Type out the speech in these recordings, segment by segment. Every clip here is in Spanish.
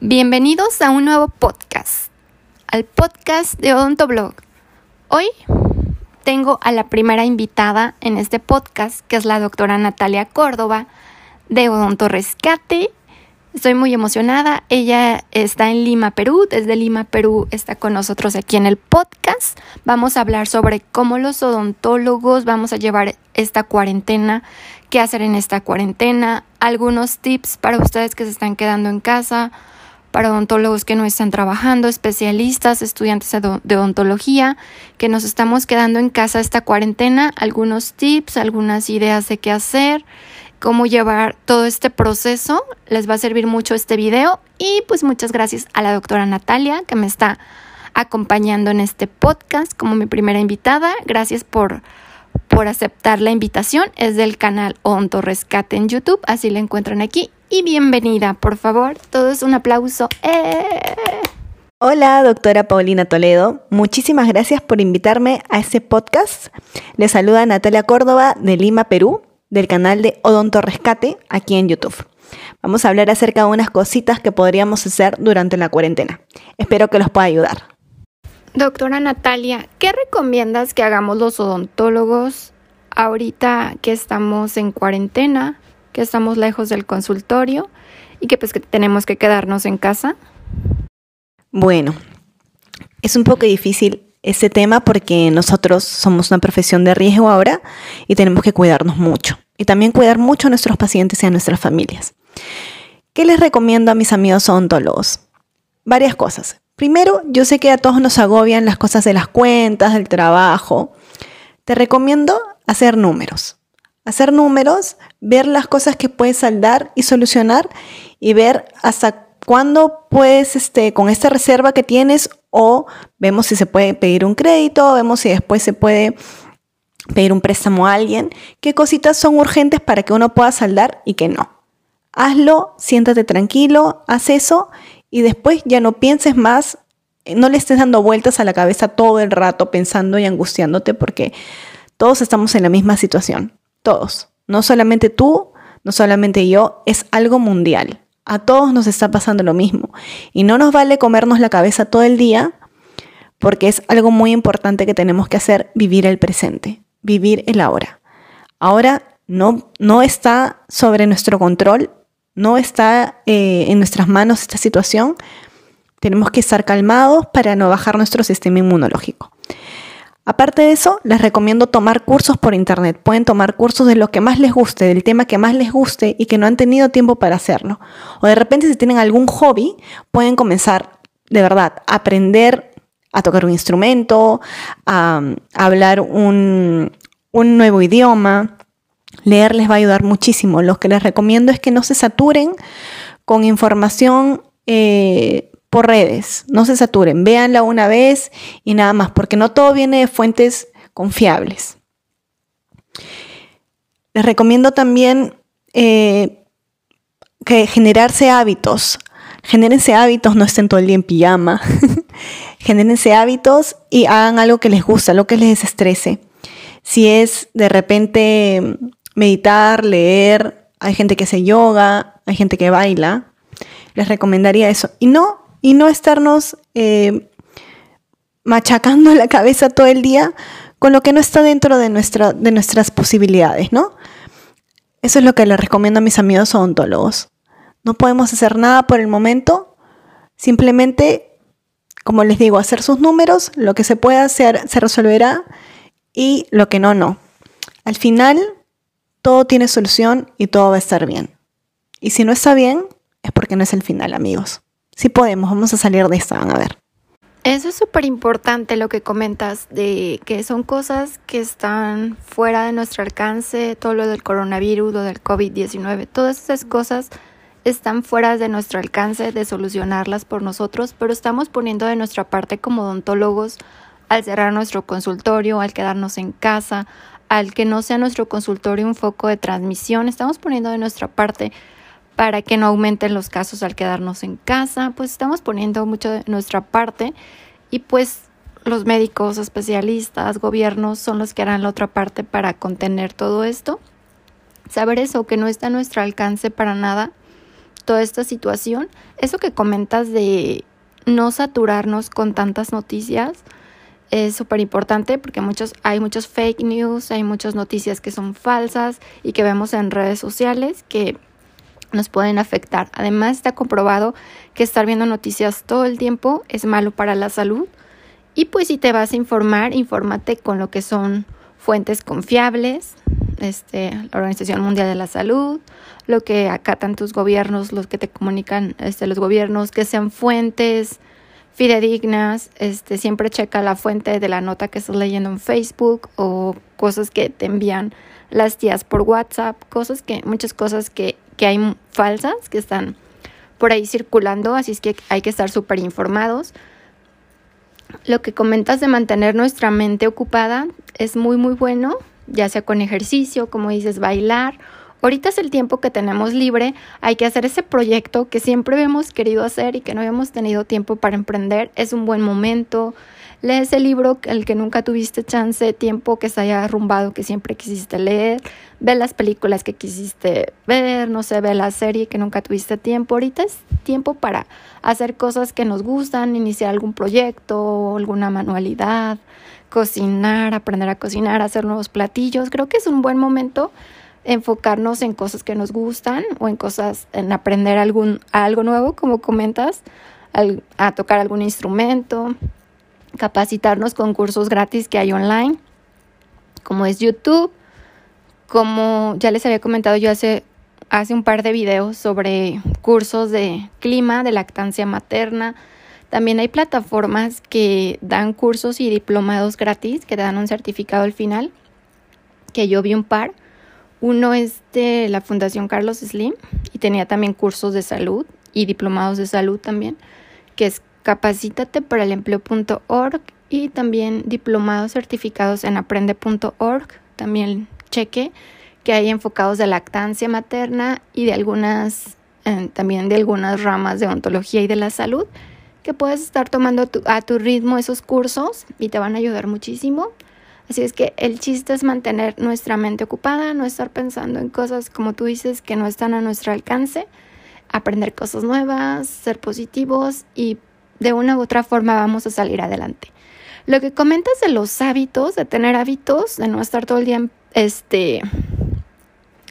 Bienvenidos a un nuevo podcast, al podcast de Odontoblog. Hoy tengo a la primera invitada en este podcast, que es la doctora Natalia Córdoba de Odonto Rescate. Estoy muy emocionada. Ella está en Lima, Perú. Desde Lima, Perú está con nosotros aquí en el podcast. Vamos a hablar sobre cómo los odontólogos vamos a llevar esta cuarentena, qué hacer en esta cuarentena, algunos tips para ustedes que se están quedando en casa, para odontólogos que no están trabajando, especialistas, estudiantes de odontología, que nos estamos quedando en casa esta cuarentena, algunos tips, algunas ideas de qué hacer, cómo llevar todo este proceso. Les va a servir mucho este video y pues muchas gracias a la doctora Natalia que me está acompañando en este podcast como mi primera invitada. Gracias por por aceptar la invitación. Es del canal Onto Rescate en YouTube, así la encuentran aquí. Y bienvenida, por favor. Todo es un aplauso. ¡Eh! Hola, doctora Paulina Toledo. Muchísimas gracias por invitarme a este podcast. Le saluda Natalia Córdoba de Lima, Perú, del canal de Odonto Rescate aquí en YouTube. Vamos a hablar acerca de unas cositas que podríamos hacer durante la cuarentena. Espero que los pueda ayudar. Doctora Natalia, ¿qué recomiendas que hagamos los odontólogos ahorita que estamos en cuarentena, que estamos lejos del consultorio y que pues que tenemos que quedarnos en casa? Bueno, es un poco difícil este tema porque nosotros somos una profesión de riesgo ahora y tenemos que cuidarnos mucho y también cuidar mucho a nuestros pacientes y a nuestras familias. ¿Qué les recomiendo a mis amigos odontólogos? Varias cosas. Primero, yo sé que a todos nos agobian las cosas de las cuentas, del trabajo. Te recomiendo hacer números. Hacer números, ver las cosas que puedes saldar y solucionar y ver hasta cuándo puedes, este, con esta reserva que tienes, o vemos si se puede pedir un crédito, vemos si después se puede pedir un préstamo a alguien, qué cositas son urgentes para que uno pueda saldar y que no. Hazlo, siéntate tranquilo, haz eso y después ya no pienses más, no le estés dando vueltas a la cabeza todo el rato pensando y angustiándote porque todos estamos en la misma situación, todos, no solamente tú, no solamente yo, es algo mundial. A todos nos está pasando lo mismo y no nos vale comernos la cabeza todo el día porque es algo muy importante que tenemos que hacer, vivir el presente, vivir el ahora. Ahora no, no está sobre nuestro control no está eh, en nuestras manos esta situación, tenemos que estar calmados para no bajar nuestro sistema inmunológico. Aparte de eso, les recomiendo tomar cursos por internet. Pueden tomar cursos de lo que más les guste, del tema que más les guste y que no han tenido tiempo para hacerlo. O de repente si tienen algún hobby, pueden comenzar de verdad a aprender a tocar un instrumento, a, hablar un, un nuevo idioma, Leer les va a ayudar muchísimo. Lo que les recomiendo es que no se saturen con información eh, por redes. No se saturen. Véanla una vez y nada más, porque no todo viene de fuentes confiables. Les recomiendo también eh, que generarse hábitos. Genérense hábitos, no estén todo el día en pijama. Genérense hábitos y hagan algo que les gusta, lo que les desestrese. Si es de repente meditar, leer, hay gente que hace yoga, hay gente que baila, les recomendaría eso. Y no, y no estarnos eh, machacando la cabeza todo el día con lo que no está dentro de, nuestra, de nuestras posibilidades, ¿no? Eso es lo que les recomiendo a mis amigos odontólogos. No podemos hacer nada por el momento, simplemente, como les digo, hacer sus números, lo que se pueda hacer se resolverá y lo que no, no. Al final, todo tiene solución y todo va a estar bien. Y si no está bien, es porque no es el final, amigos. Si podemos, vamos a salir de esta, van a ver. Eso es súper importante lo que comentas de que son cosas que están fuera de nuestro alcance, todo lo del coronavirus, lo del COVID-19, todas esas cosas están fuera de nuestro alcance de solucionarlas por nosotros, pero estamos poniendo de nuestra parte como odontólogos al cerrar nuestro consultorio, al quedarnos en casa, al que no sea nuestro consultorio un foco de transmisión. Estamos poniendo de nuestra parte para que no aumenten los casos al quedarnos en casa, pues estamos poniendo mucho de nuestra parte y pues los médicos, especialistas, gobiernos son los que harán la otra parte para contener todo esto. Saber eso, que no está a nuestro alcance para nada, toda esta situación. Eso que comentas de no saturarnos con tantas noticias es súper importante porque muchos, hay muchos fake news, hay muchas noticias que son falsas y que vemos en redes sociales que nos pueden afectar. Además está comprobado que estar viendo noticias todo el tiempo es malo para la salud. Y pues si te vas a informar, infórmate con lo que son fuentes confiables, este, la Organización Mundial de la Salud, lo que acatan tus gobiernos, los que te comunican este, los gobiernos, que sean fuentes fidedignas, este, siempre checa la fuente de la nota que estás leyendo en Facebook o cosas que te envían las tías por WhatsApp, cosas que, muchas cosas que, que hay falsas, que están por ahí circulando, así es que hay que estar súper informados. Lo que comentas de mantener nuestra mente ocupada es muy muy bueno, ya sea con ejercicio, como dices, bailar Ahorita es el tiempo que tenemos libre, hay que hacer ese proyecto que siempre hemos querido hacer y que no habíamos tenido tiempo para emprender. Es un buen momento. Lee ese libro, el que nunca tuviste chance, tiempo que se haya arrumbado, que siempre quisiste leer. Ve las películas que quisiste ver, no sé, ve la serie que nunca tuviste tiempo. Ahorita es tiempo para hacer cosas que nos gustan, iniciar algún proyecto, alguna manualidad, cocinar, aprender a cocinar, hacer nuevos platillos. Creo que es un buen momento enfocarnos en cosas que nos gustan o en cosas, en aprender algún, algo nuevo, como comentas, a tocar algún instrumento, capacitarnos con cursos gratis que hay online, como es YouTube, como ya les había comentado yo hace, hace un par de videos sobre cursos de clima, de lactancia materna. También hay plataformas que dan cursos y diplomados gratis, que te dan un certificado al final, que yo vi un par uno es de la Fundación Carlos Slim y tenía también cursos de salud y diplomados de salud también, que es capacítate para el empleo.org y también diplomados certificados en aprende.org, también cheque, que hay enfocados de lactancia materna y de algunas, eh, también de algunas ramas de ontología y de la salud, que puedes estar tomando a tu ritmo esos cursos y te van a ayudar muchísimo. Así es que el chiste es mantener nuestra mente ocupada, no estar pensando en cosas como tú dices que no están a nuestro alcance, aprender cosas nuevas, ser positivos y de una u otra forma vamos a salir adelante. Lo que comentas de los hábitos, de tener hábitos, de no estar todo el día en, este,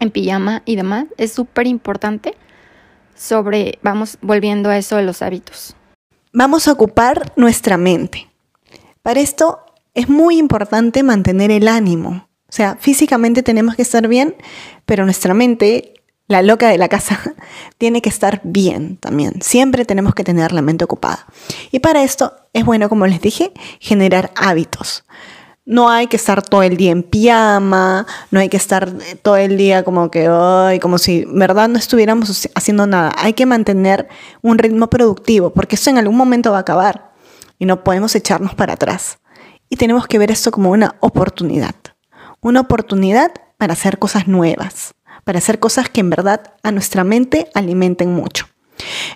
en pijama y demás, es súper importante sobre, vamos volviendo a eso de los hábitos. Vamos a ocupar nuestra mente. Para esto es muy importante mantener el ánimo. O sea, físicamente tenemos que estar bien, pero nuestra mente, la loca de la casa, tiene que estar bien también. Siempre tenemos que tener la mente ocupada. Y para esto es bueno, como les dije, generar hábitos. No hay que estar todo el día en pijama, no hay que estar todo el día como que, ay, como si verdad no estuviéramos haciendo nada. Hay que mantener un ritmo productivo, porque eso en algún momento va a acabar y no podemos echarnos para atrás y tenemos que ver esto como una oportunidad. Una oportunidad para hacer cosas nuevas, para hacer cosas que en verdad a nuestra mente alimenten mucho.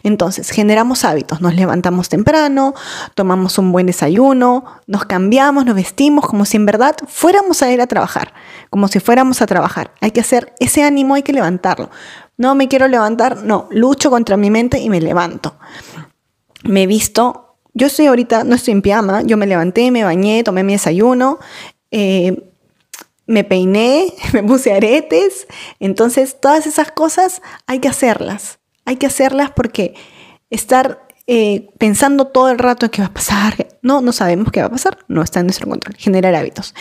Entonces, generamos hábitos, nos levantamos temprano, tomamos un buen desayuno, nos cambiamos, nos vestimos como si en verdad fuéramos a ir a trabajar, como si fuéramos a trabajar. Hay que hacer ese ánimo, hay que levantarlo. No me quiero levantar, no, lucho contra mi mente y me levanto. Me visto yo estoy ahorita, no estoy en pijama, yo me levanté, me bañé, tomé mi desayuno, eh, me peiné, me puse aretes. Entonces, todas esas cosas hay que hacerlas. Hay que hacerlas porque estar eh, pensando todo el rato en qué va a pasar, no, no sabemos qué va a pasar, no está en nuestro control. Generar hábitos.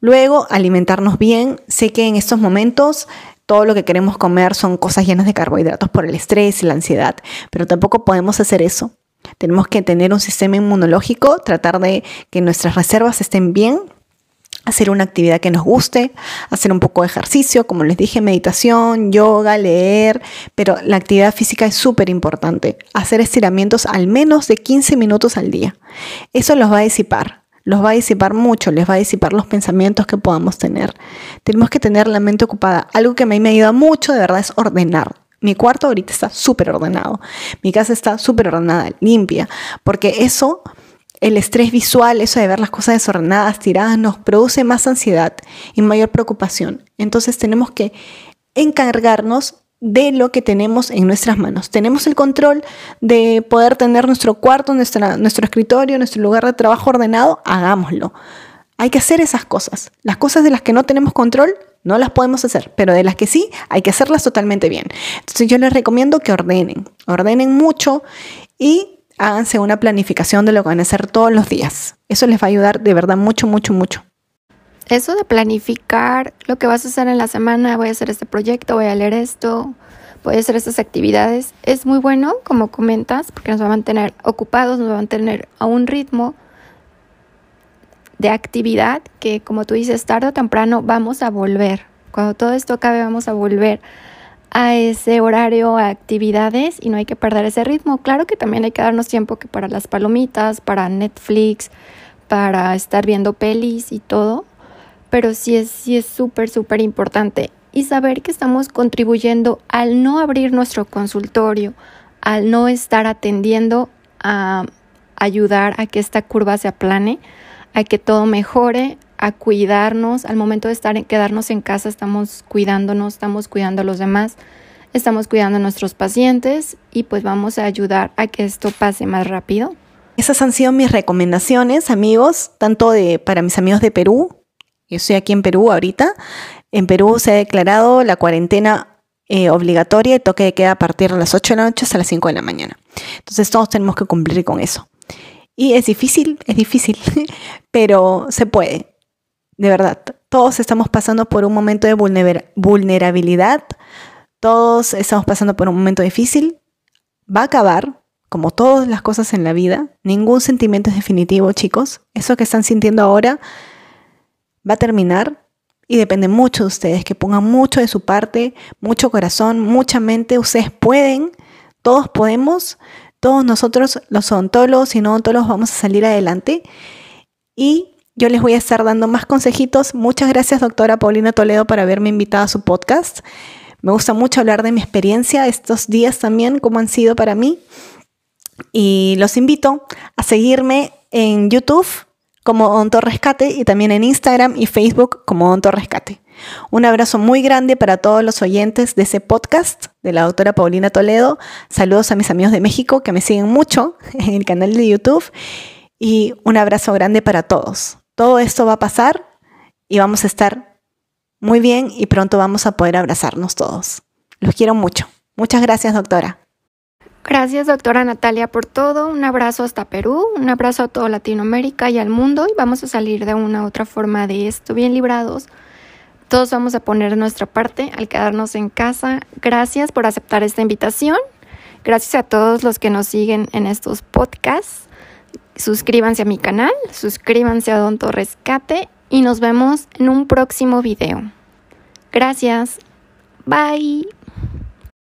Luego, alimentarnos bien. Sé que en estos momentos todo lo que queremos comer son cosas llenas de carbohidratos por el estrés y la ansiedad, pero tampoco podemos hacer eso tenemos que tener un sistema inmunológico, tratar de que nuestras reservas estén bien, hacer una actividad que nos guste, hacer un poco de ejercicio, como les dije, meditación, yoga, leer, pero la actividad física es súper importante. Hacer estiramientos al menos de 15 minutos al día. Eso los va a disipar, los va a disipar mucho, les va a disipar los pensamientos que podamos tener. Tenemos que tener la mente ocupada. Algo que a mí me ayuda mucho, de verdad, es ordenar. Mi cuarto ahorita está súper ordenado. Mi casa está súper ordenada, limpia. Porque eso, el estrés visual, eso de ver las cosas desordenadas, tiradas, nos produce más ansiedad y mayor preocupación. Entonces tenemos que encargarnos de lo que tenemos en nuestras manos. Tenemos el control de poder tener nuestro cuarto, nuestro escritorio, nuestro lugar de trabajo ordenado, hagámoslo. Hay que hacer esas cosas. Las cosas de las que no tenemos control, no las podemos hacer, pero de las que sí, hay que hacerlas totalmente bien. Entonces yo les recomiendo que ordenen, ordenen mucho y háganse una planificación de lo que van a hacer todos los días. Eso les va a ayudar de verdad mucho, mucho, mucho. Eso de planificar lo que vas a hacer en la semana, voy a hacer este proyecto, voy a leer esto, voy a hacer estas actividades, es muy bueno, como comentas, porque nos va a mantener ocupados, nos va a mantener a un ritmo de actividad que, como tú dices, tarde o temprano vamos a volver. Cuando todo esto acabe, vamos a volver a ese horario, a actividades y no hay que perder ese ritmo. Claro que también hay que darnos tiempo que para las palomitas, para Netflix, para estar viendo pelis y todo, pero sí es sí es súper súper importante y saber que estamos contribuyendo al no abrir nuestro consultorio, al no estar atendiendo a ayudar a que esta curva se aplane, a que todo mejore, a cuidarnos. Al momento de estar quedarnos en casa estamos cuidándonos, estamos cuidando a los demás, estamos cuidando a nuestros pacientes y pues vamos a ayudar a que esto pase más rápido. Esas han sido mis recomendaciones, amigos, tanto de para mis amigos de Perú. Yo estoy aquí en Perú ahorita. En Perú se ha declarado la cuarentena eh, obligatoria y toque de queda a partir de las 8 de la noche hasta las 5 de la mañana. Entonces todos tenemos que cumplir con eso. Y es difícil, es difícil, pero se puede. De verdad, todos estamos pasando por un momento de vulnerabilidad, todos estamos pasando por un momento difícil. Va a acabar, como todas las cosas en la vida. Ningún sentimiento es definitivo, chicos. Eso que están sintiendo ahora va a terminar y depende mucho de ustedes, que pongan mucho de su parte, mucho corazón, mucha mente. Ustedes pueden, todos podemos, todos nosotros, los odontólogos y no odontólogos, vamos a salir adelante. Y yo les voy a estar dando más consejitos. Muchas gracias, doctora Paulina Toledo, por haberme invitado a su podcast. Me gusta mucho hablar de mi experiencia estos días también, cómo han sido para mí. Y los invito a seguirme en YouTube como Odonto Rescate y también en Instagram y Facebook como Odonto Rescate. Un abrazo muy grande para todos los oyentes de ese podcast de la doctora Paulina Toledo. Saludos a mis amigos de México que me siguen mucho en el canal de YouTube. Y un abrazo grande para todos. Todo esto va a pasar y vamos a estar muy bien y pronto vamos a poder abrazarnos todos. Los quiero mucho. Muchas gracias, doctora. Gracias, doctora Natalia, por todo. Un abrazo hasta Perú, un abrazo a toda Latinoamérica y al mundo. Y vamos a salir de una u otra forma de esto, bien librados. Todos vamos a poner nuestra parte al quedarnos en casa. Gracias por aceptar esta invitación. Gracias a todos los que nos siguen en estos podcasts. Suscríbanse a mi canal, suscríbanse a Donto Rescate y nos vemos en un próximo video. Gracias. Bye.